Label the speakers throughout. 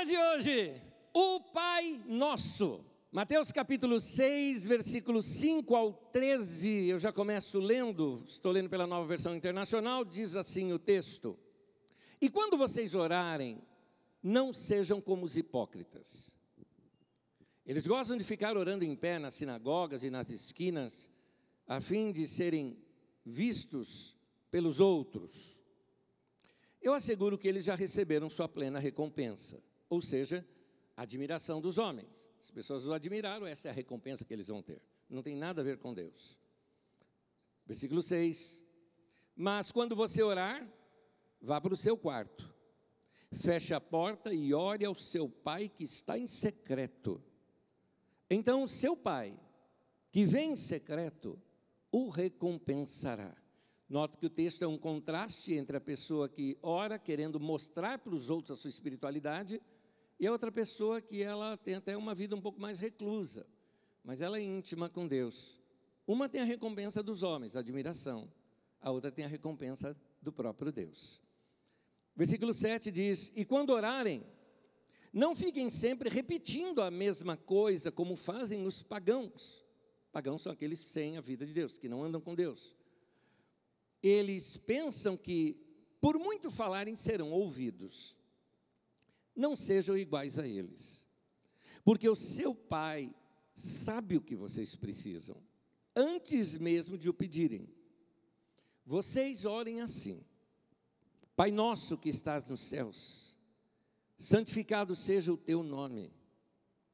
Speaker 1: Tema de hoje: o Pai Nosso. Mateus capítulo 6, versículos 5 ao 13. Eu já começo lendo, estou lendo pela nova versão internacional, diz assim o texto: E quando vocês orarem, não sejam como os hipócritas. Eles gostam de ficar orando em pé nas sinagogas e nas esquinas, a fim de serem vistos pelos outros. Eu asseguro que eles já receberam sua plena recompensa, ou seja, admiração dos homens. As pessoas o admiraram, essa é a recompensa que eles vão ter. Não tem nada a ver com Deus. Versículo 6. Mas quando você orar, vá para o seu quarto, feche a porta e ore ao seu pai que está em secreto. Então, seu pai, que vem em secreto, o recompensará. Note que o texto é um contraste entre a pessoa que ora querendo mostrar para os outros a sua espiritualidade e a outra pessoa que ela tem até uma vida um pouco mais reclusa, mas ela é íntima com Deus. Uma tem a recompensa dos homens, a admiração, a outra tem a recompensa do próprio Deus. Versículo 7 diz: E quando orarem, não fiquem sempre repetindo a mesma coisa como fazem os pagãos. Pagãos são aqueles sem a vida de Deus, que não andam com Deus eles pensam que, por muito falarem, serão ouvidos. Não sejam iguais a eles, porque o seu pai sabe o que vocês precisam, antes mesmo de o pedirem. Vocês orem assim: Pai nosso que estás nos céus, santificado seja o teu nome,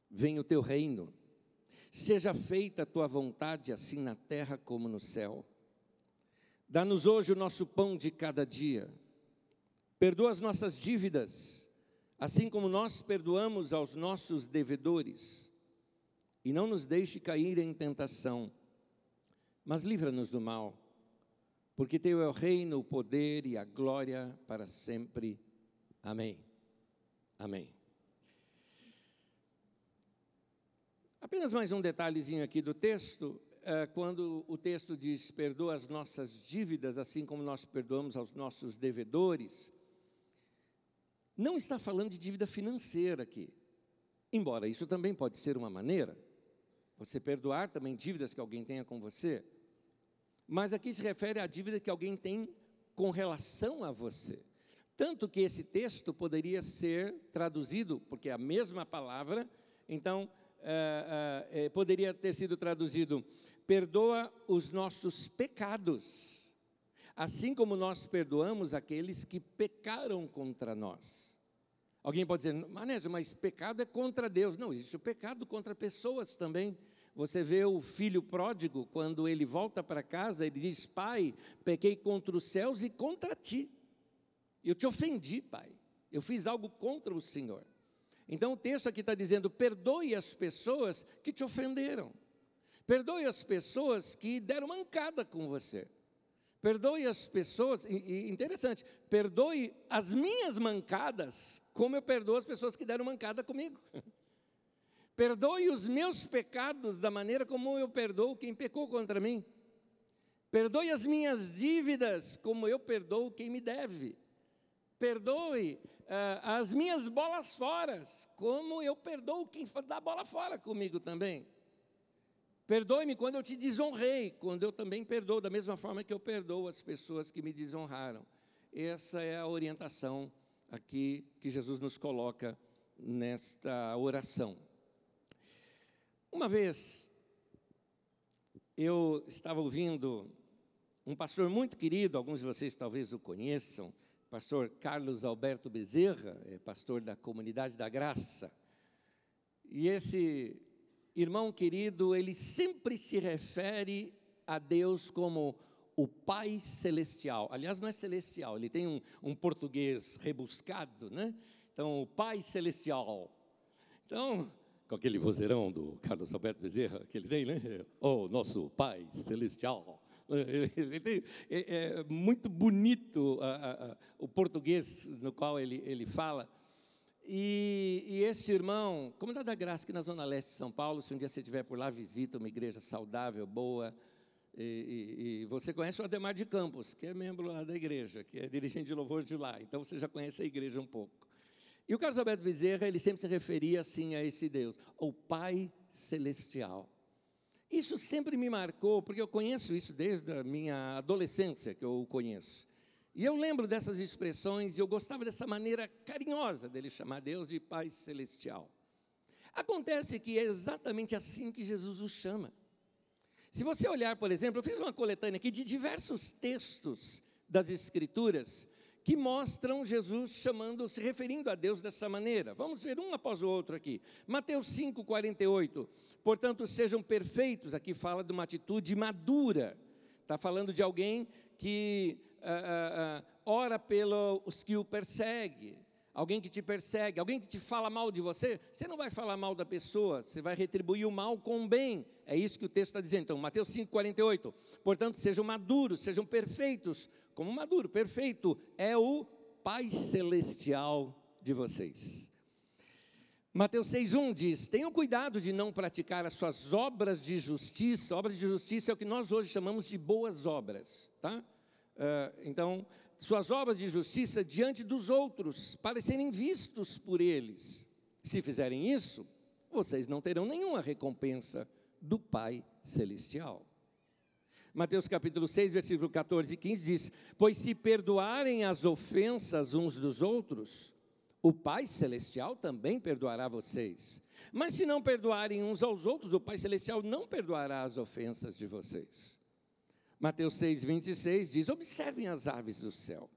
Speaker 1: venha o teu reino, seja feita a tua vontade, assim na terra como no céu. Dá-nos hoje o nosso pão de cada dia. Perdoa as nossas dívidas, assim como nós perdoamos aos nossos devedores. E não nos deixe cair em tentação, mas livra-nos do mal, porque Teu é o reino, o poder e a glória para sempre. Amém. Amém. Apenas mais um detalhezinho aqui do texto. É, quando o texto diz: perdoa as nossas dívidas, assim como nós perdoamos aos nossos devedores, não está falando de dívida financeira aqui. Embora isso também pode ser uma maneira, você perdoar também dívidas que alguém tenha com você, mas aqui se refere à dívida que alguém tem com relação a você. Tanto que esse texto poderia ser traduzido, porque é a mesma palavra, então é, é, poderia ter sido traduzido perdoa os nossos pecados, assim como nós perdoamos aqueles que pecaram contra nós. Alguém pode dizer, Manésio, mas pecado é contra Deus. Não, existe o pecado contra pessoas também. Você vê o filho pródigo, quando ele volta para casa, ele diz: Pai, pequei contra os céus e contra ti. Eu te ofendi, pai. Eu fiz algo contra o Senhor. Então o texto aqui está dizendo: perdoe as pessoas que te ofenderam. Perdoe as pessoas que deram mancada com você. Perdoe as pessoas, e, interessante, perdoe as minhas mancadas, como eu perdoo as pessoas que deram mancada comigo. Perdoe os meus pecados da maneira como eu perdoo quem pecou contra mim. Perdoe as minhas dívidas, como eu perdoo quem me deve. Perdoe uh, as minhas bolas fora, como eu perdoo quem dá bola fora comigo também. Perdoe-me quando eu te desonrei, quando eu também perdoo, da mesma forma que eu perdoo as pessoas que me desonraram. Essa é a orientação aqui que Jesus nos coloca nesta oração. Uma vez, eu estava ouvindo um pastor muito querido, alguns de vocês talvez o conheçam, pastor Carlos Alberto Bezerra, é pastor da Comunidade da Graça. E esse irmão querido, ele sempre se refere a Deus como o Pai Celestial. Aliás, não é celestial, ele tem um, um português rebuscado, né? Então, o Pai Celestial. Então, com aquele vozeirão do Carlos Alberto Bezerra que ele tem, né? Oh, nosso Pai Celestial. É, é muito bonito a, a, o português no qual ele, ele fala. E, e este irmão, Comunidade da Graça, aqui na Zona Leste de São Paulo, se um dia você estiver por lá, visita uma igreja saudável, boa. E, e, e, você conhece o Ademar de Campos, que é membro lá da igreja, que é dirigente de louvor de lá. Então você já conhece a igreja um pouco. E o Carlos Alberto Bezerra, ele sempre se referia assim a esse Deus, o Pai Celestial. Isso sempre me marcou, porque eu conheço isso desde a minha adolescência, que eu o conheço. E eu lembro dessas expressões e eu gostava dessa maneira carinhosa dele chamar Deus de Pai Celestial. Acontece que é exatamente assim que Jesus o chama. Se você olhar, por exemplo, eu fiz uma coletânea aqui de diversos textos das Escrituras que mostram Jesus chamando, se referindo a Deus dessa maneira. Vamos ver um após o outro aqui. Mateus 5, 48. Portanto, sejam perfeitos. Aqui fala de uma atitude madura. Está falando de alguém que uh, uh, ora pelos que o persegue alguém que te persegue, alguém que te fala mal de você, você não vai falar mal da pessoa, você vai retribuir o mal com o bem. É isso que o texto está dizendo. Então, Mateus 5,48. Portanto, sejam maduros, sejam perfeitos, como maduro, perfeito é o Pai Celestial de vocês. Mateus 6,1 diz: Tenham cuidado de não praticar as suas obras de justiça. Obras de justiça é o que nós hoje chamamos de boas obras, tá? Uh, então, suas obras de justiça diante dos outros, para serem vistos por eles. Se fizerem isso, vocês não terão nenhuma recompensa do Pai Celestial. Mateus capítulo 6, versículo 14 e 15 diz: Pois se perdoarem as ofensas uns dos outros, o Pai Celestial também perdoará vocês. Mas se não perdoarem uns aos outros, o Pai Celestial não perdoará as ofensas de vocês. Mateus 6, 26 diz: Observem as aves do céu.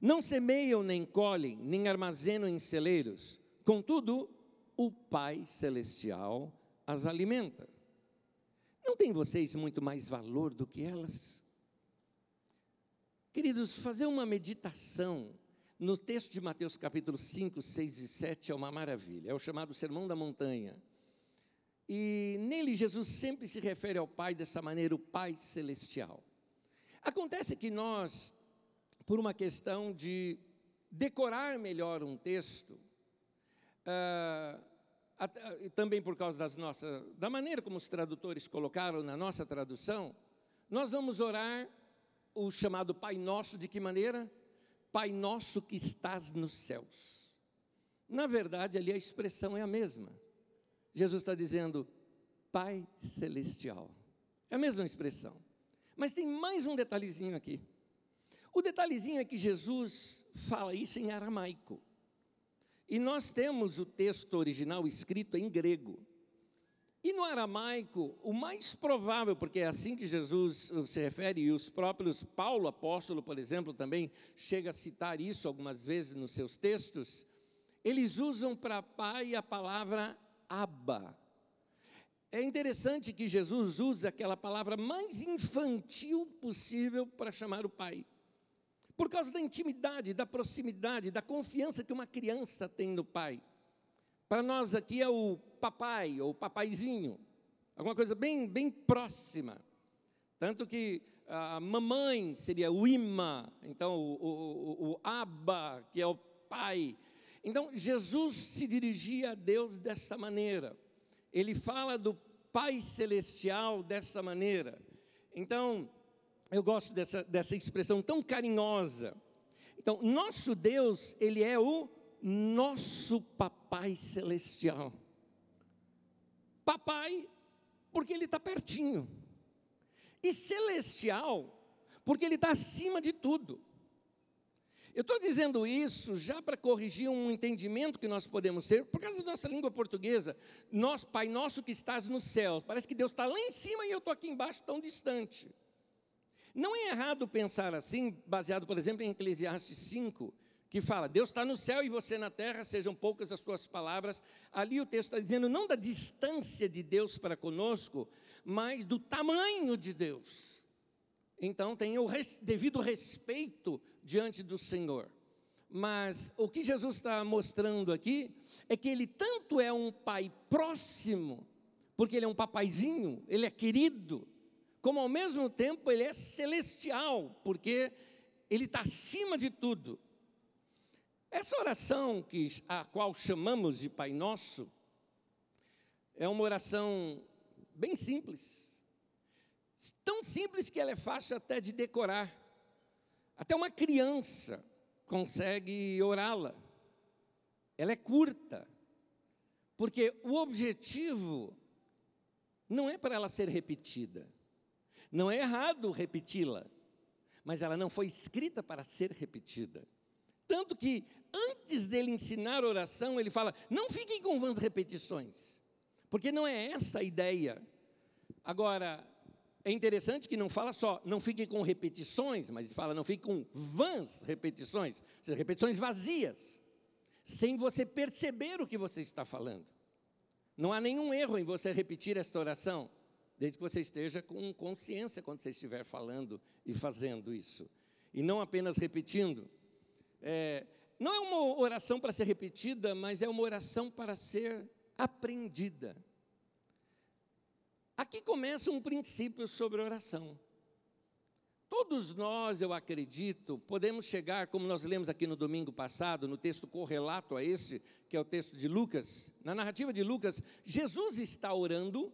Speaker 1: Não semeiam, nem colhem, nem armazenam em celeiros, contudo, o Pai Celestial as alimenta. Não tem vocês muito mais valor do que elas? Queridos, fazer uma meditação no texto de Mateus capítulo 5, 6 e 7 é uma maravilha, é o chamado Sermão da Montanha. E nele Jesus sempre se refere ao Pai dessa maneira, o Pai Celestial. Acontece que nós, por uma questão de decorar melhor um texto, uh, também por causa das nossas, da maneira como os tradutores colocaram na nossa tradução, nós vamos orar o chamado Pai Nosso de que maneira? Pai Nosso que estás nos céus. Na verdade, ali a expressão é a mesma. Jesus está dizendo Pai Celestial. É a mesma expressão. Mas tem mais um detalhezinho aqui. O detalhezinho é que Jesus fala isso em aramaico. E nós temos o texto original escrito em grego. E no aramaico, o mais provável, porque é assim que Jesus se refere, e os próprios Paulo, apóstolo, por exemplo, também chega a citar isso algumas vezes nos seus textos, eles usam para pai a palavra Abba. É interessante que Jesus usa aquela palavra mais infantil possível para chamar o pai. Por causa da intimidade, da proximidade, da confiança que uma criança tem no pai. Para nós aqui é o papai ou papaizinho, alguma coisa bem, bem próxima. Tanto que a mamãe seria o ima, então o, o, o, o aba, que é o pai. Então, Jesus se dirigia a Deus dessa maneira. Ele fala do Pai Celestial dessa maneira. Então, eu gosto dessa, dessa expressão tão carinhosa. Então, nosso Deus, Ele é o nosso Papai Celestial. Papai, porque Ele está pertinho. E celestial, porque Ele está acima de tudo. Eu estou dizendo isso já para corrigir um entendimento que nós podemos ter, por causa da nossa língua portuguesa. Nós, Pai nosso que estás no céu, parece que Deus está lá em cima e eu estou aqui embaixo tão distante. Não é errado pensar assim, baseado, por exemplo, em Eclesiastes 5, que fala: Deus está no céu e você na terra, sejam poucas as tuas palavras. Ali o texto está dizendo não da distância de Deus para conosco, mas do tamanho de Deus. Então, tenha o res, devido respeito diante do Senhor. Mas o que Jesus está mostrando aqui é que ele tanto é um pai próximo, porque ele é um papaizinho, ele é querido, como ao mesmo tempo ele é celestial, porque ele está acima de tudo. Essa oração que, a qual chamamos de Pai Nosso é uma oração bem simples, tão simples que ela é fácil até de decorar. Até uma criança consegue orá-la. ela é curta, porque o objetivo não é para ela ser repetida. Não é errado repeti-la, mas ela não foi escrita para ser repetida. Tanto que, antes dele ensinar oração, ele fala: não fiquem com vãs repetições, porque não é essa a ideia. Agora, é interessante que não fala só, não fiquem com repetições, mas fala, não fiquem com vãs repetições, repetições vazias, sem você perceber o que você está falando. Não há nenhum erro em você repetir esta oração, desde que você esteja com consciência quando você estiver falando e fazendo isso. E não apenas repetindo. É, não é uma oração para ser repetida, mas é uma oração para ser aprendida. Aqui começa um princípio sobre oração. Todos nós, eu acredito, podemos chegar, como nós lemos aqui no domingo passado, no texto correlato a esse, que é o texto de Lucas, na narrativa de Lucas, Jesus está orando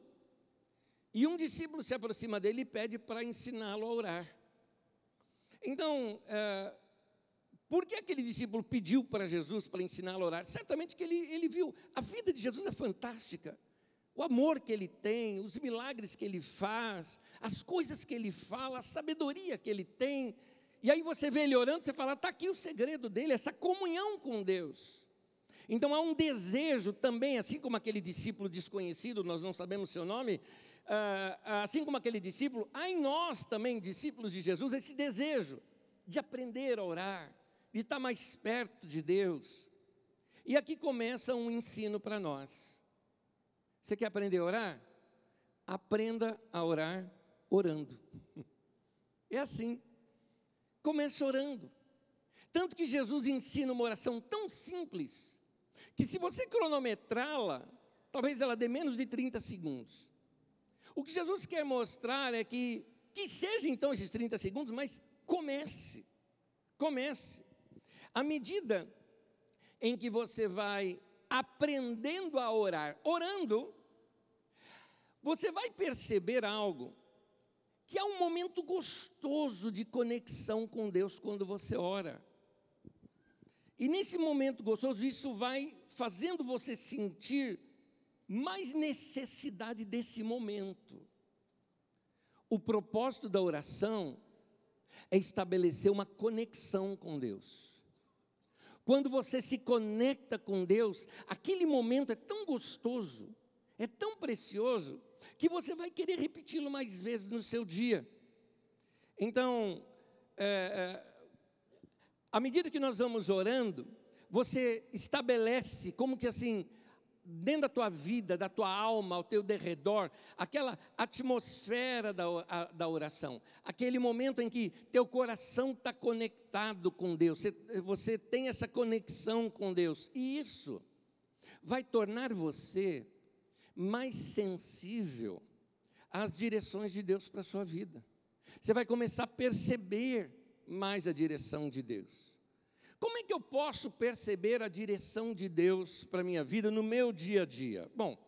Speaker 1: e um discípulo se aproxima dele e pede para ensiná-lo a orar. Então, é, por que aquele discípulo pediu para Jesus para ensiná-lo a orar? Certamente que ele, ele viu, a vida de Jesus é fantástica. O amor que ele tem, os milagres que ele faz, as coisas que ele fala, a sabedoria que ele tem. E aí você vê ele orando, você fala, está aqui o segredo dele, essa comunhão com Deus. Então há um desejo também, assim como aquele discípulo desconhecido, nós não sabemos seu nome, ah, assim como aquele discípulo, há em nós também, discípulos de Jesus, esse desejo de aprender a orar, de estar mais perto de Deus. E aqui começa um ensino para nós. Você quer aprender a orar? Aprenda a orar orando. É assim. Comece orando. Tanto que Jesus ensina uma oração tão simples, que se você cronometrá-la, talvez ela dê menos de 30 segundos. O que Jesus quer mostrar é que, que seja então esses 30 segundos, mas comece, comece. À medida em que você vai aprendendo a orar, orando, você vai perceber algo, que é um momento gostoso de conexão com Deus quando você ora. E nesse momento gostoso, isso vai fazendo você sentir mais necessidade desse momento. O propósito da oração é estabelecer uma conexão com Deus. Quando você se conecta com Deus, aquele momento é tão gostoso, é tão precioso, que você vai querer repeti-lo mais vezes no seu dia. Então, é, é, à medida que nós vamos orando, você estabelece como que assim, dentro da tua vida, da tua alma, ao teu derredor, aquela atmosfera da, da oração, aquele momento em que teu coração está conectado com Deus, você, você tem essa conexão com Deus, e isso vai tornar você mais sensível às direções de Deus para a sua vida. Você vai começar a perceber mais a direção de Deus. Como é que eu posso perceber a direção de Deus para a minha vida no meu dia a dia? Bom,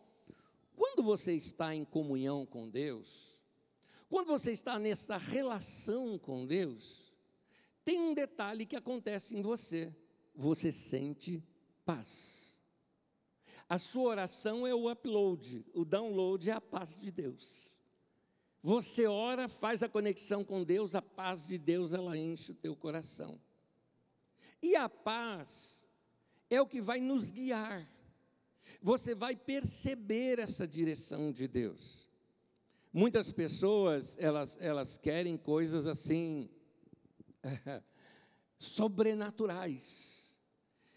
Speaker 1: quando você está em comunhão com Deus, quando você está nessa relação com Deus, tem um detalhe que acontece em você: você sente paz. A sua oração é o upload, o download é a paz de Deus. Você ora, faz a conexão com Deus, a paz de Deus ela enche o teu coração. E a paz é o que vai nos guiar. Você vai perceber essa direção de Deus. Muitas pessoas, elas, elas querem coisas assim, sobrenaturais.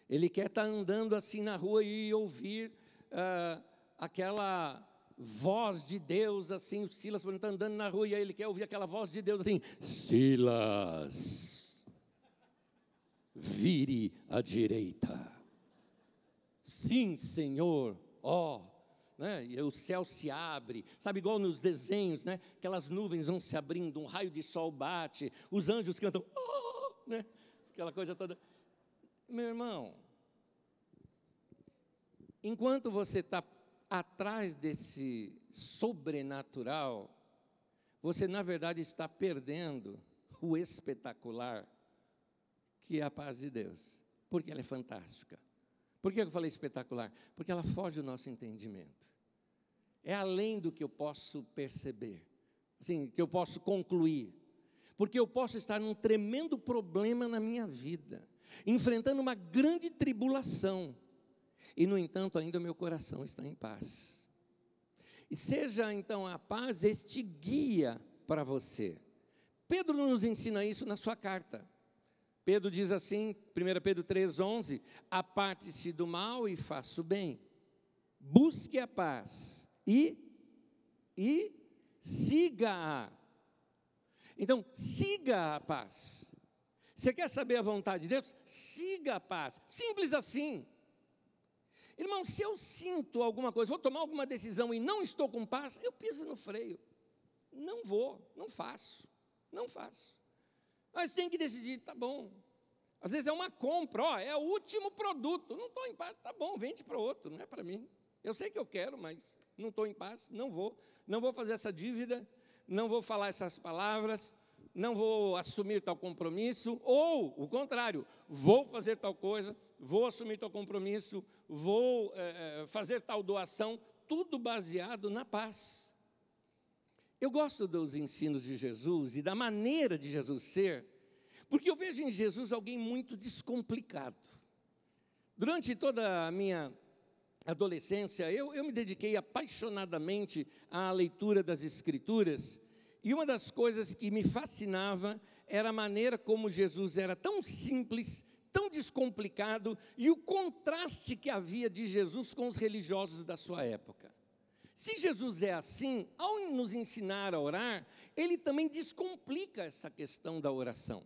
Speaker 1: Ele quer estar andando assim na rua e ouvir uh, aquela voz de Deus, assim, o Silas, quando está andando na rua, e aí ele quer ouvir aquela voz de Deus assim, Silas vire à direita. Sim, Senhor, ó. Oh, né? E o céu se abre, sabe, igual nos desenhos, né? Aquelas nuvens vão se abrindo, um raio de sol bate, os anjos cantam, oh, né? Aquela coisa toda. Meu irmão, enquanto você está atrás desse sobrenatural, você na verdade está perdendo o espetacular que é a paz de Deus, porque ela é fantástica, Por que eu falei espetacular? Porque ela foge do nosso entendimento. É além do que eu posso perceber, assim, que eu posso concluir. Porque eu posso estar num tremendo problema na minha vida, enfrentando uma grande tribulação, e no entanto ainda o meu coração está em paz. E seja então a paz este guia para você. Pedro nos ensina isso na sua carta. Pedro diz assim, 1 Pedro 3,11: Aparte-se do mal e faça o bem, busque a paz e, e siga-a. Então, siga a paz. Você quer saber a vontade de Deus? Siga a paz. Simples assim. Irmão, se eu sinto alguma coisa, vou tomar alguma decisão e não estou com paz, eu piso no freio. Não vou, não faço, não faço. Mas tem que decidir, tá bom. Às vezes é uma compra, ó, é o último produto. Não estou em paz, tá bom, vende para outro, não é para mim. Eu sei que eu quero, mas não estou em paz, não vou. Não vou fazer essa dívida, não vou falar essas palavras, não vou assumir tal compromisso, ou o contrário, vou fazer tal coisa, vou assumir tal compromisso, vou é, fazer tal doação, tudo baseado na paz. Eu gosto dos ensinos de Jesus e da maneira de Jesus ser, porque eu vejo em Jesus alguém muito descomplicado. Durante toda a minha adolescência, eu, eu me dediquei apaixonadamente à leitura das Escrituras, e uma das coisas que me fascinava era a maneira como Jesus era tão simples, tão descomplicado e o contraste que havia de Jesus com os religiosos da sua época. Se Jesus é assim, ao nos ensinar a orar, ele também descomplica essa questão da oração.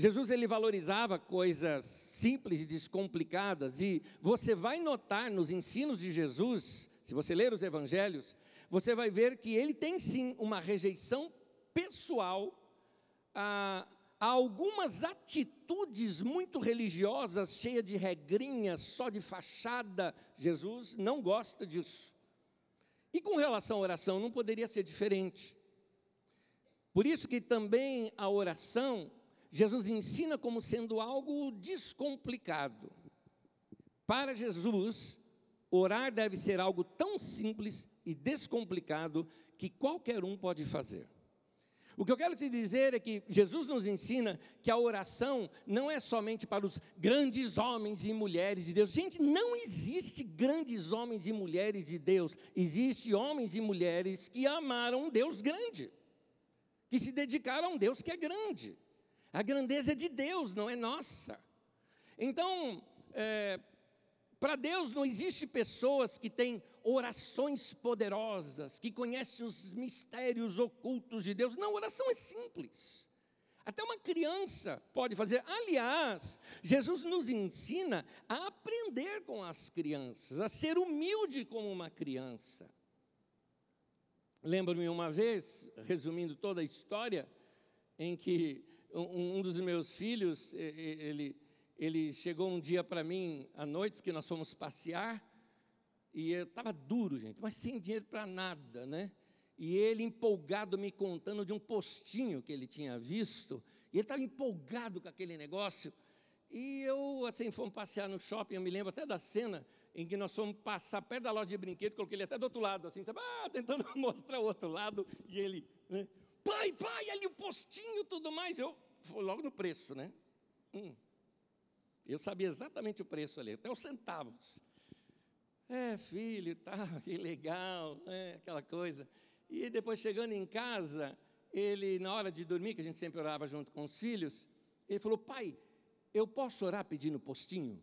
Speaker 1: Jesus ele valorizava coisas simples e descomplicadas e você vai notar nos ensinos de Jesus, se você ler os evangelhos, você vai ver que ele tem sim uma rejeição pessoal a, a algumas atitudes muito religiosas, cheias de regrinhas, só de fachada. Jesus não gosta disso. E com relação à oração, não poderia ser diferente. Por isso que também a oração, Jesus ensina como sendo algo descomplicado. Para Jesus, orar deve ser algo tão simples e descomplicado que qualquer um pode fazer. O que eu quero te dizer é que Jesus nos ensina que a oração não é somente para os grandes homens e mulheres de Deus. Gente, não existe grandes homens e mulheres de Deus. Existem homens e mulheres que amaram um Deus grande, que se dedicaram a um Deus que é grande. A grandeza é de Deus, não é nossa. Então, é, para Deus não existe pessoas que têm orações poderosas, que conhecem os mistérios ocultos de Deus. Não, oração é simples. Até uma criança pode fazer. Aliás, Jesus nos ensina a aprender com as crianças, a ser humilde como uma criança. Lembro-me uma vez, resumindo toda a história, em que um, um dos meus filhos, ele ele chegou um dia para mim à noite, porque nós fomos passear, e eu estava duro, gente, mas sem dinheiro para nada, né? E ele empolgado me contando de um postinho que ele tinha visto, e ele estava empolgado com aquele negócio. E eu, assim, fomos passear no shopping, eu me lembro até da cena em que nós fomos passar perto da loja de brinquedo, coloquei ele até do outro lado, assim, sabe? Ah, tentando mostrar o outro lado, e ele, né? Pai, pai, ali o postinho, tudo mais. Eu, logo no preço, né? Hum. Eu sabia exatamente o preço ali, até os centavos. É, filho, tá, que legal, é, aquela coisa. E depois chegando em casa, ele, na hora de dormir, que a gente sempre orava junto com os filhos, ele falou: Pai, eu posso orar pedindo postinho?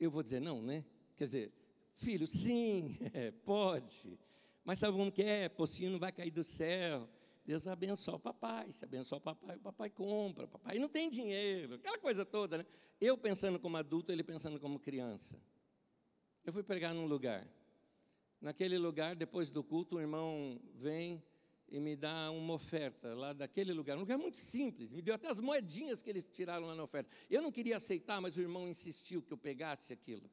Speaker 1: Eu vou dizer não, né? Quer dizer, filho, sim, é, pode. Mas sabe como que é? Postinho não vai cair do céu. Deus abençoa o papai. Se abençoa o papai, o papai compra. O papai não tem dinheiro. Aquela coisa toda, né? Eu pensando como adulto, ele pensando como criança. Eu fui pregar num lugar. Naquele lugar, depois do culto, o irmão vem e me dá uma oferta lá daquele lugar. Um lugar muito simples. Me deu até as moedinhas que eles tiraram lá na oferta. Eu não queria aceitar, mas o irmão insistiu que eu pegasse aquilo.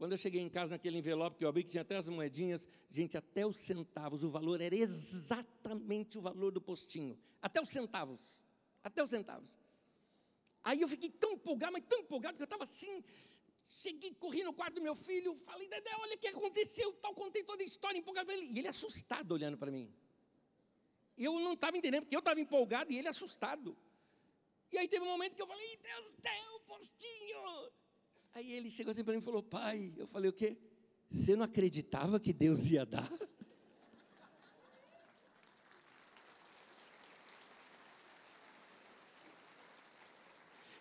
Speaker 1: Quando eu cheguei em casa naquele envelope que eu abri, que tinha até as moedinhas, gente, até os centavos, o valor era exatamente o valor do postinho. Até os centavos. Até os centavos. Aí eu fiquei tão empolgado, mas tão empolgado que eu estava assim. Cheguei, corri no quarto do meu filho, falei, Dedé, olha o que aconteceu, tal, contei toda a história, empolgado para ele. E ele assustado olhando para mim. Eu não estava entendendo, porque eu estava empolgado e ele assustado. E aí teve um momento que eu falei, Deus deu, postinho. Aí ele chegou assim para mim e falou, pai, eu falei, o quê? Você não acreditava que Deus ia dar?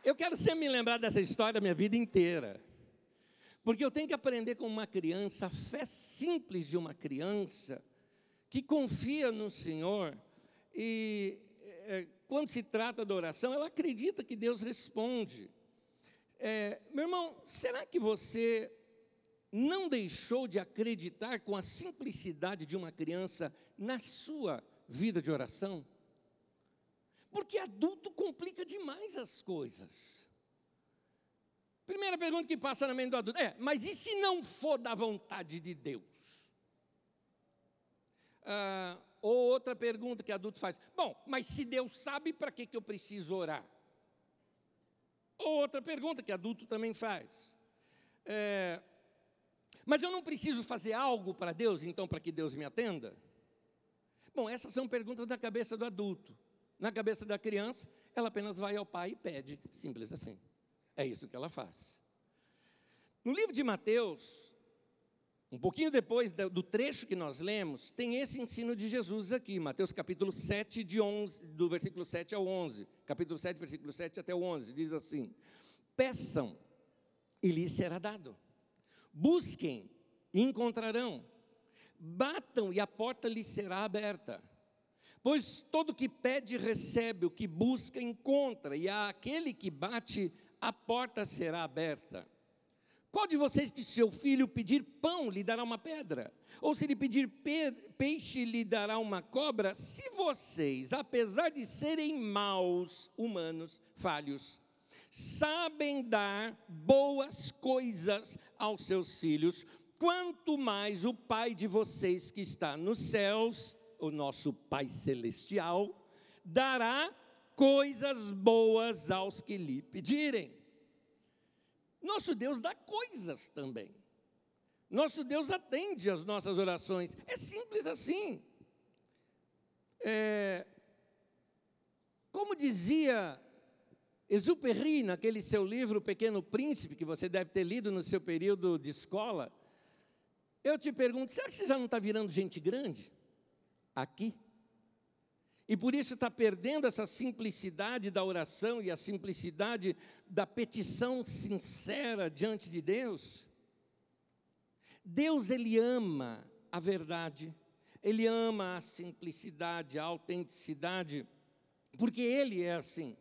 Speaker 1: Eu quero sempre me lembrar dessa história minha vida inteira. Porque eu tenho que aprender com uma criança, a fé simples de uma criança, que confia no Senhor e é, quando se trata da oração, ela acredita que Deus responde. É, meu irmão, será que você não deixou de acreditar com a simplicidade de uma criança na sua vida de oração? Porque adulto complica demais as coisas. Primeira pergunta que passa na mente do adulto é: mas e se não for da vontade de Deus? Ah, ou outra pergunta que adulto faz: bom, mas se Deus sabe, para que, que eu preciso orar? Ou outra pergunta que adulto também faz: é, mas eu não preciso fazer algo para Deus, então, para que Deus me atenda? Bom, essas são perguntas da cabeça do adulto. Na cabeça da criança, ela apenas vai ao pai e pede, simples assim. É isso que ela faz. No livro de Mateus, um pouquinho depois do trecho que nós lemos, tem esse ensino de Jesus aqui, Mateus capítulo 7, de 11, do versículo 7 ao 11. Capítulo 7, versículo 7 até o 11, diz assim: Peçam e lhes será dado. Busquem e encontrarão. Batam e a porta lhes será aberta. Pois todo que pede, recebe, o que busca, encontra, e aquele que bate, a porta será aberta. Qual de vocês que seu filho pedir pão lhe dará uma pedra? Ou se lhe pedir peixe lhe dará uma cobra? Se vocês, apesar de serem maus, humanos, falhos, sabem dar boas coisas aos seus filhos, quanto mais o Pai de vocês que está nos céus o nosso Pai Celestial, dará coisas boas aos que lhe pedirem. Nosso Deus dá coisas também. Nosso Deus atende às nossas orações. É simples assim. É, como dizia Exupéry, naquele seu livro Pequeno Príncipe, que você deve ter lido no seu período de escola, eu te pergunto: será que você já não está virando gente grande? aqui. E por isso está perdendo essa simplicidade da oração e a simplicidade da petição sincera diante de Deus. Deus, Ele ama a verdade, Ele ama a simplicidade, a autenticidade, porque Ele é assim.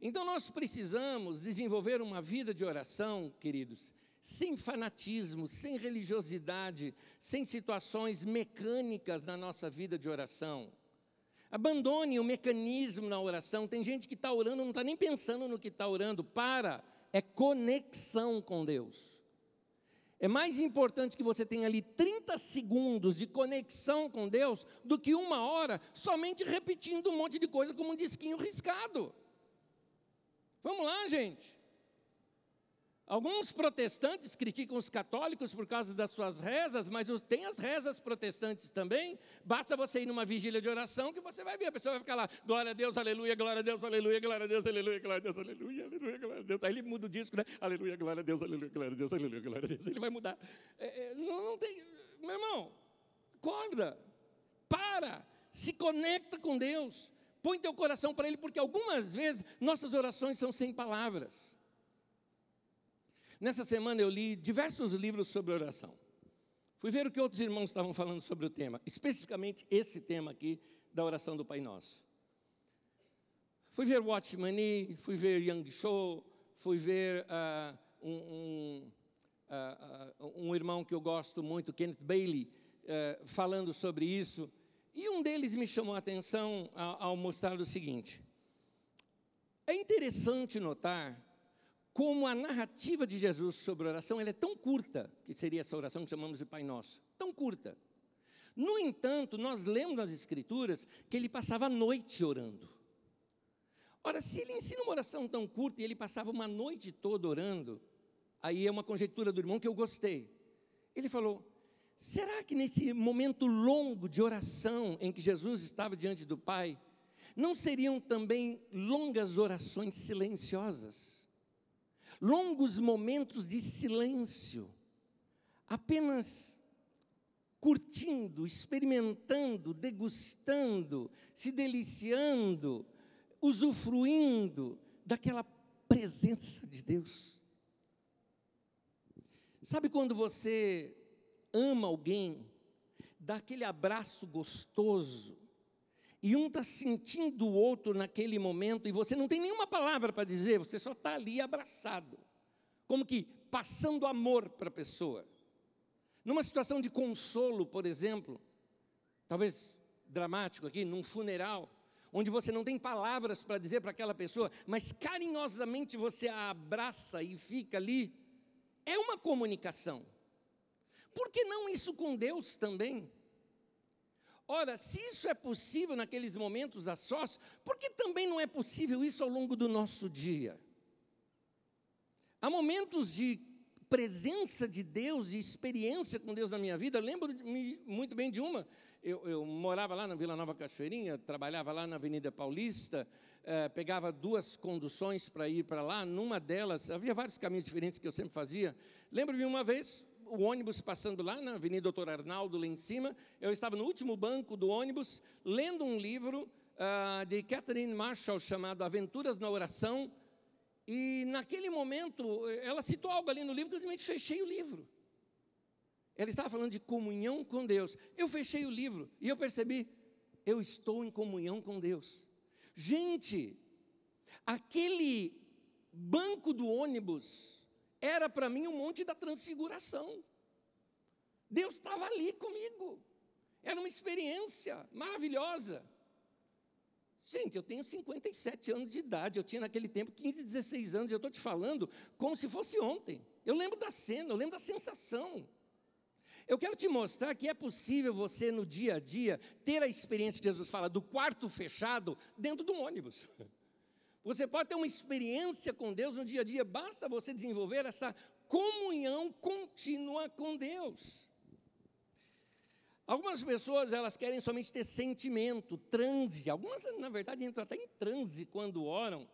Speaker 1: Então nós precisamos desenvolver uma vida de oração, queridos, sem fanatismo, sem religiosidade, sem situações mecânicas na nossa vida de oração. Abandone o mecanismo na oração. Tem gente que está orando, não está nem pensando no que está orando. Para, é conexão com Deus. É mais importante que você tenha ali 30 segundos de conexão com Deus do que uma hora somente repetindo um monte de coisa como um disquinho riscado. Vamos lá, gente. Alguns protestantes criticam os católicos por causa das suas rezas, mas tem as rezas protestantes também. Basta você ir numa vigília de oração que você vai ver, a pessoa vai ficar lá, glória a Deus, aleluia, glória a Deus, aleluia, glória a Deus, aleluia, glória a Deus, aleluia, aleluia, glória a Deus. Aí ele muda o disco, né? Aleluia, glória a Deus, aleluia, glória a Deus, aleluia, glória a Deus. Ele vai mudar. É, é, não, não tem, meu irmão, acorda, para, se conecta com Deus, põe teu coração para Ele, porque algumas vezes nossas orações são sem palavras. Nessa semana eu li diversos livros sobre oração. Fui ver o que outros irmãos estavam falando sobre o tema, especificamente esse tema aqui da oração do Pai Nosso. Fui ver Watchman Nee, fui ver Young Cho, fui ver uh, um, uh, uh, um, irmão que eu gosto muito, Kenneth Bailey, falando sobre isso. E um deles me chamou a atenção ao, ao mostrar o seguinte: é interessante notar como a narrativa de Jesus sobre oração é tão curta, que seria essa oração que chamamos de Pai Nosso, tão curta. No entanto, nós lemos nas Escrituras que ele passava a noite orando. Ora, se ele ensina uma oração tão curta e ele passava uma noite toda orando, aí é uma conjectura do irmão que eu gostei. Ele falou: será que nesse momento longo de oração em que Jesus estava diante do Pai, não seriam também longas orações silenciosas? Longos momentos de silêncio, apenas curtindo, experimentando, degustando, se deliciando, usufruindo daquela presença de Deus. Sabe quando você ama alguém, dá aquele abraço gostoso, e um está sentindo o outro naquele momento, e você não tem nenhuma palavra para dizer, você só está ali abraçado, como que passando amor para a pessoa. Numa situação de consolo, por exemplo, talvez dramático aqui, num funeral, onde você não tem palavras para dizer para aquela pessoa, mas carinhosamente você a abraça e fica ali, é uma comunicação. Por que não isso com Deus também? Ora, se isso é possível naqueles momentos a sós, por que também não é possível isso ao longo do nosso dia? Há momentos de presença de Deus e experiência com Deus na minha vida, lembro-me muito bem de uma. Eu, eu, morava lá na Vila Nova Cachoeirinha, trabalhava lá na Avenida Paulista, eh, pegava duas conduções para ir para lá. Numa delas, havia vários caminhos diferentes que eu sempre fazia. Lembro-me uma vez, o ônibus passando lá na Avenida Doutor Arnaldo, lá em cima. Eu estava no último banco do ônibus, lendo um livro uh, de Catherine Marshall chamado Aventuras na Oração e naquele momento, ela citou algo ali no livro que eu simplesmente fechei o livro. Ela estava falando de comunhão com Deus. Eu fechei o livro e eu percebi, eu estou em comunhão com Deus. Gente, aquele banco do ônibus era para mim um monte da transfiguração. Deus estava ali comigo. Era uma experiência maravilhosa. Gente, eu tenho 57 anos de idade, eu tinha naquele tempo 15, 16 anos, e eu estou te falando como se fosse ontem. Eu lembro da cena, eu lembro da sensação. Eu quero te mostrar que é possível você, no dia a dia, ter a experiência que Jesus fala do quarto fechado dentro de um ônibus. Você pode ter uma experiência com Deus no dia a dia, basta você desenvolver essa comunhão contínua com Deus. Algumas pessoas, elas querem somente ter sentimento, transe. Algumas, na verdade, entram até em transe quando oram.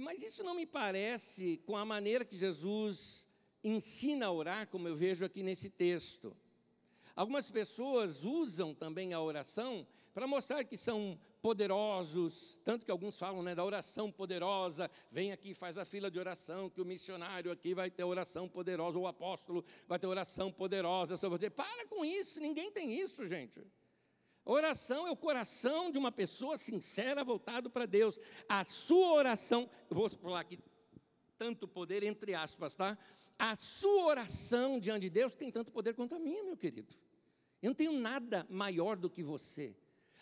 Speaker 1: Mas isso não me parece com a maneira que Jesus ensina a orar, como eu vejo aqui nesse texto. Algumas pessoas usam também a oração para mostrar que são poderosos, tanto que alguns falam né, da oração poderosa, vem aqui, faz a fila de oração, que o missionário aqui vai ter oração poderosa, o apóstolo vai ter oração poderosa sobre você. Para com isso, ninguém tem isso, gente. Oração é o coração de uma pessoa sincera voltado para Deus. A sua oração, vou falar aqui tanto poder entre aspas, tá? A sua oração diante de Deus tem tanto poder quanto a minha, meu querido. Eu não tenho nada maior do que você.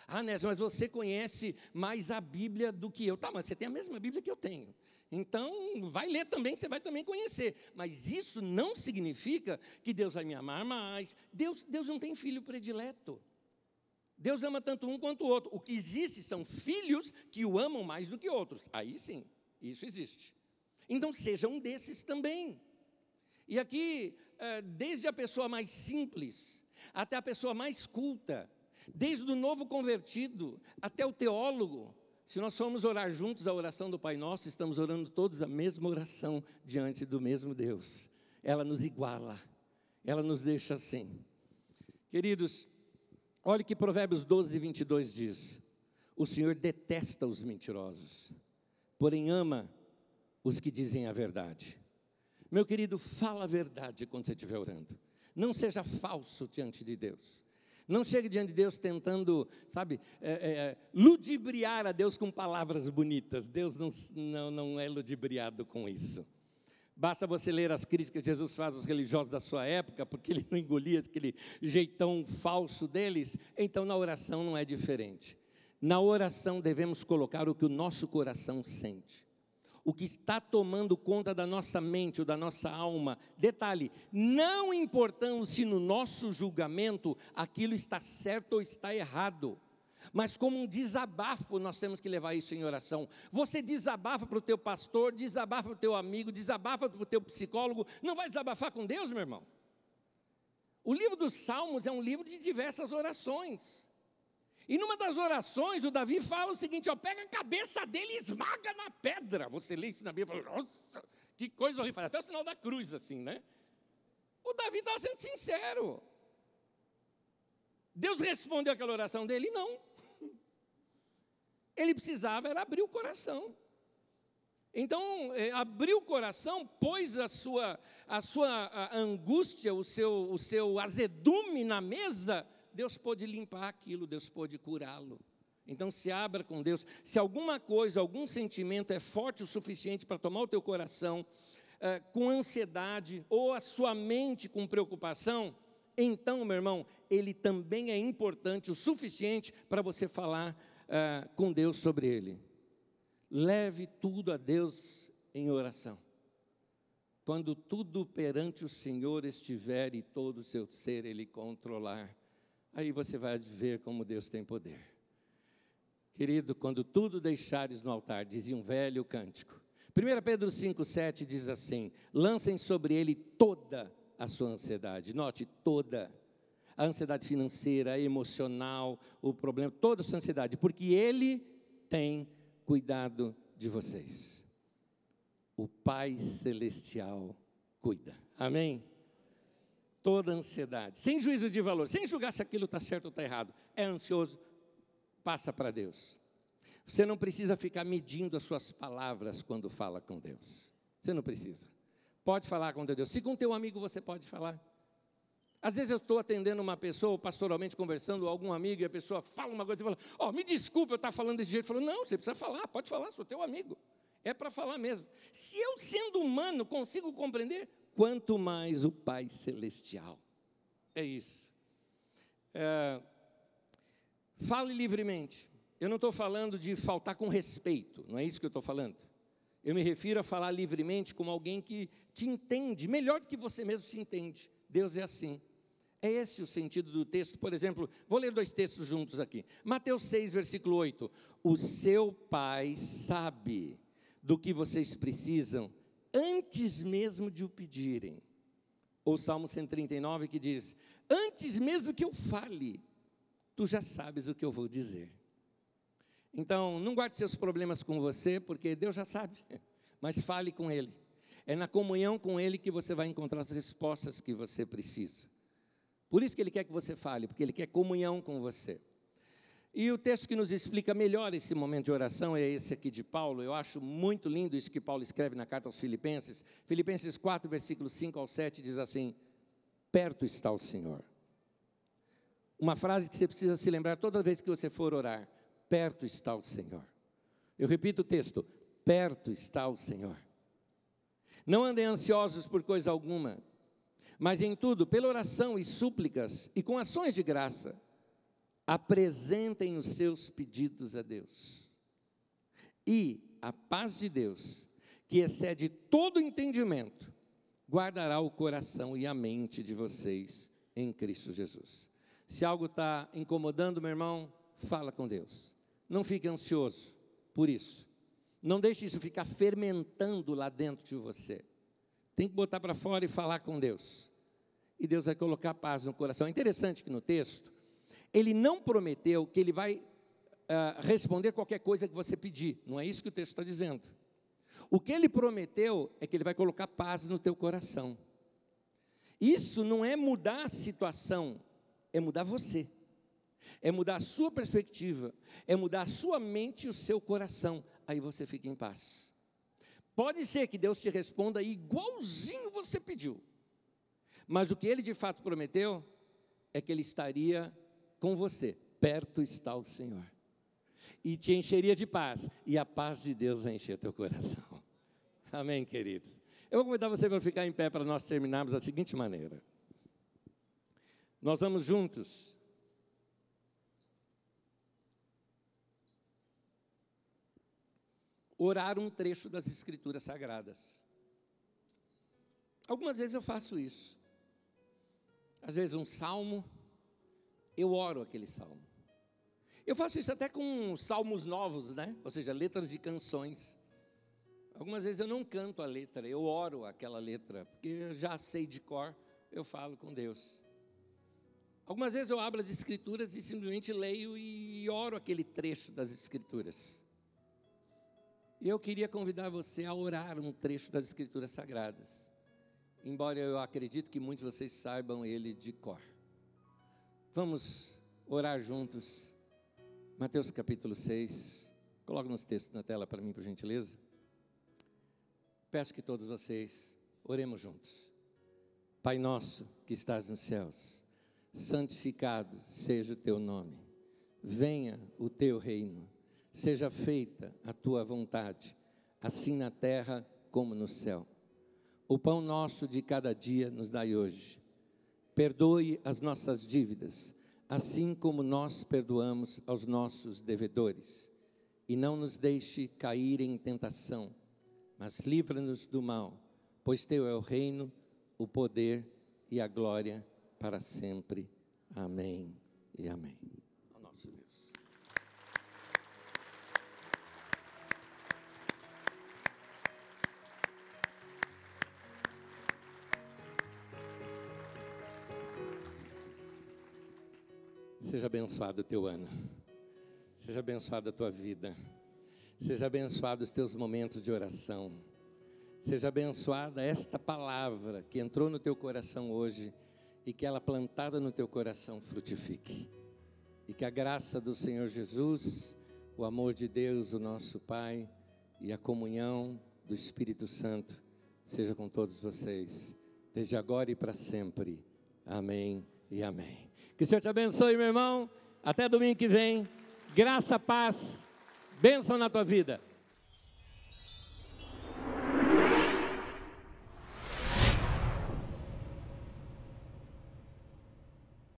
Speaker 1: Ah, Nésio, mas você conhece mais a Bíblia do que eu. Tá, mas você tem a mesma Bíblia que eu tenho. Então, vai ler também, que você vai também conhecer. Mas isso não significa que Deus vai me amar mais. Deus, Deus não tem filho predileto. Deus ama tanto um quanto o outro. O que existe são filhos que o amam mais do que outros. Aí sim, isso existe. Então, seja um desses também. E aqui, eh, desde a pessoa mais simples até a pessoa mais culta, desde o novo convertido até o teólogo. Se nós formos orar juntos a oração do Pai Nosso, estamos orando todos a mesma oração diante do mesmo Deus. Ela nos iguala, ela nos deixa assim. Queridos, olhe que Provérbios 12, 22 diz: O Senhor detesta os mentirosos, porém ama os que dizem a verdade. Meu querido, fala a verdade quando você estiver orando. Não seja falso diante de Deus. Não chegue diante de Deus tentando, sabe, é, é, ludibriar a Deus com palavras bonitas. Deus não, não, não é ludibriado com isso. Basta você ler as críticas que Jesus faz aos religiosos da sua época, porque ele não engolia aquele jeitão falso deles. Então, na oração não é diferente. Na oração devemos colocar o que o nosso coração sente o que está tomando conta da nossa mente ou da nossa alma. Detalhe: não importando se no nosso julgamento aquilo está certo ou está errado. mas como um desabafo, nós temos que levar isso em oração. Você desabafa para o teu pastor, desabafa para o teu amigo, desabafa para o teu psicólogo, não vai desabafar com Deus, meu irmão? O livro dos Salmos é um livro de diversas orações. E numa das orações, o Davi fala o seguinte: ó, pega a cabeça dele e esmaga na pedra. Você lê isso na Bíblia e fala, nossa, que coisa horrível. Até o sinal da cruz, assim, né? O Davi estava sendo sincero. Deus respondeu aquela oração dele? Não. Ele precisava era abrir o coração. Então, é, abriu o coração, pôs a sua, a sua a angústia, o seu, o seu azedume na mesa, Deus pôde limpar aquilo, Deus pôde curá-lo. Então, se abra com Deus. Se alguma coisa, algum sentimento é forte o suficiente para tomar o teu coração é, com ansiedade, ou a sua mente com preocupação, então, meu irmão, ele também é importante o suficiente para você falar uh, com Deus sobre ele. Leve tudo a Deus em oração. Quando tudo perante o Senhor estiver e todo o seu ser Ele controlar, aí você vai ver como Deus tem poder. Querido, quando tudo deixares no altar, dizia um velho cântico. 1 Pedro 5,7 diz assim: lancem sobre ele toda a sua ansiedade. Note, toda a ansiedade financeira, a emocional, o problema, toda a sua ansiedade, porque Ele tem cuidado de vocês. O Pai Celestial cuida. Amém? Toda ansiedade, sem juízo de valor, sem julgar se aquilo está certo ou está errado, é ansioso, passa para Deus. Você não precisa ficar medindo as suas palavras quando fala com Deus. Você não precisa. Pode falar com Deus. Se com teu amigo você pode falar. Às vezes eu estou atendendo uma pessoa, pastoralmente conversando, algum amigo, e a pessoa fala uma coisa e fala, ó, oh, me desculpe eu estar falando desse jeito. Falou, não, você precisa falar, pode falar, sou teu amigo. É para falar mesmo. Se eu, sendo humano, consigo compreender, quanto mais o Pai Celestial. É isso. É, fale livremente. Eu não estou falando de faltar com respeito, não é isso que eu estou falando. Eu me refiro a falar livremente como alguém que te entende, melhor do que você mesmo se entende. Deus é assim. É esse o sentido do texto. Por exemplo, vou ler dois textos juntos aqui. Mateus 6, versículo 8. O seu pai sabe do que vocês precisam antes mesmo de o pedirem. Ou Salmo 139 que diz: Antes mesmo que eu fale, tu já sabes o que eu vou dizer. Então, não guarde seus problemas com você, porque Deus já sabe, mas fale com Ele. É na comunhão com Ele que você vai encontrar as respostas que você precisa. Por isso que Ele quer que você fale, porque Ele quer comunhão com você. E o texto que nos explica melhor esse momento de oração é esse aqui de Paulo. Eu acho muito lindo isso que Paulo escreve na carta aos Filipenses. Filipenses 4, versículos 5 ao 7 diz assim: Perto está o Senhor. Uma frase que você precisa se lembrar toda vez que você for orar: Perto está o Senhor. Eu repito o texto: Perto está o Senhor. Não andem ansiosos por coisa alguma, mas em tudo, pela oração e súplicas e com ações de graça, apresentem os seus pedidos a Deus. E a paz de Deus, que excede todo entendimento, guardará o coração e a mente de vocês em Cristo Jesus. Se algo está incomodando, meu irmão, fala com Deus. Não fique ansioso por isso. Não deixe isso ficar fermentando lá dentro de você. Tem que botar para fora e falar com Deus. E Deus vai colocar paz no coração. É interessante que no texto, ele não prometeu que ele vai uh, responder qualquer coisa que você pedir. Não é isso que o texto está dizendo. O que ele prometeu é que ele vai colocar paz no teu coração. Isso não é mudar a situação, é mudar você é mudar a sua perspectiva, é mudar a sua mente e o seu coração. Aí você fica em paz. Pode ser que Deus te responda igualzinho você pediu, mas o que ele de fato prometeu é que ele estaria com você, perto está o Senhor, e te encheria de paz, e a paz de Deus vai encher teu coração. Amém, queridos? Eu vou convidar você para ficar em pé para nós terminarmos da seguinte maneira. Nós vamos juntos orar um trecho das Escrituras Sagradas. Algumas vezes eu faço isso. Às vezes um salmo, eu oro aquele salmo. Eu faço isso até com salmos novos, né? Ou seja, letras de canções. Algumas vezes eu não canto a letra, eu oro aquela letra, porque eu já sei de cor, eu falo com Deus. Algumas vezes eu abro as escrituras e simplesmente leio e oro aquele trecho das escrituras. E eu queria convidar você a orar um trecho das escrituras sagradas. Embora eu acredito que muitos de vocês saibam ele de cor. Vamos orar juntos. Mateus capítulo 6. Coloque nos textos na tela para mim, por gentileza. Peço que todos vocês oremos juntos. Pai nosso que estás nos céus, santificado seja o teu nome. Venha o teu reino. Seja feita a tua vontade, assim na terra como no céu. O pão nosso de cada dia nos dai hoje. Perdoe as nossas dívidas assim como nós perdoamos aos nossos devedores. E não nos deixe cair em tentação, mas livra-nos do mal, pois teu é o reino, o poder e a glória para sempre. Amém e amém. Seja abençoado o teu ano. Seja abençoada a tua vida. Seja abençoado os teus momentos de oração. Seja abençoada esta palavra que entrou no teu coração hoje e que ela plantada no teu coração frutifique. E que a graça do Senhor Jesus, o amor de Deus, o nosso Pai, e a comunhão do Espírito Santo seja com todos vocês, desde agora e para sempre. Amém e amém. Que o Senhor te abençoe, meu irmão. Até domingo que vem. Graça, paz, bênção na tua vida.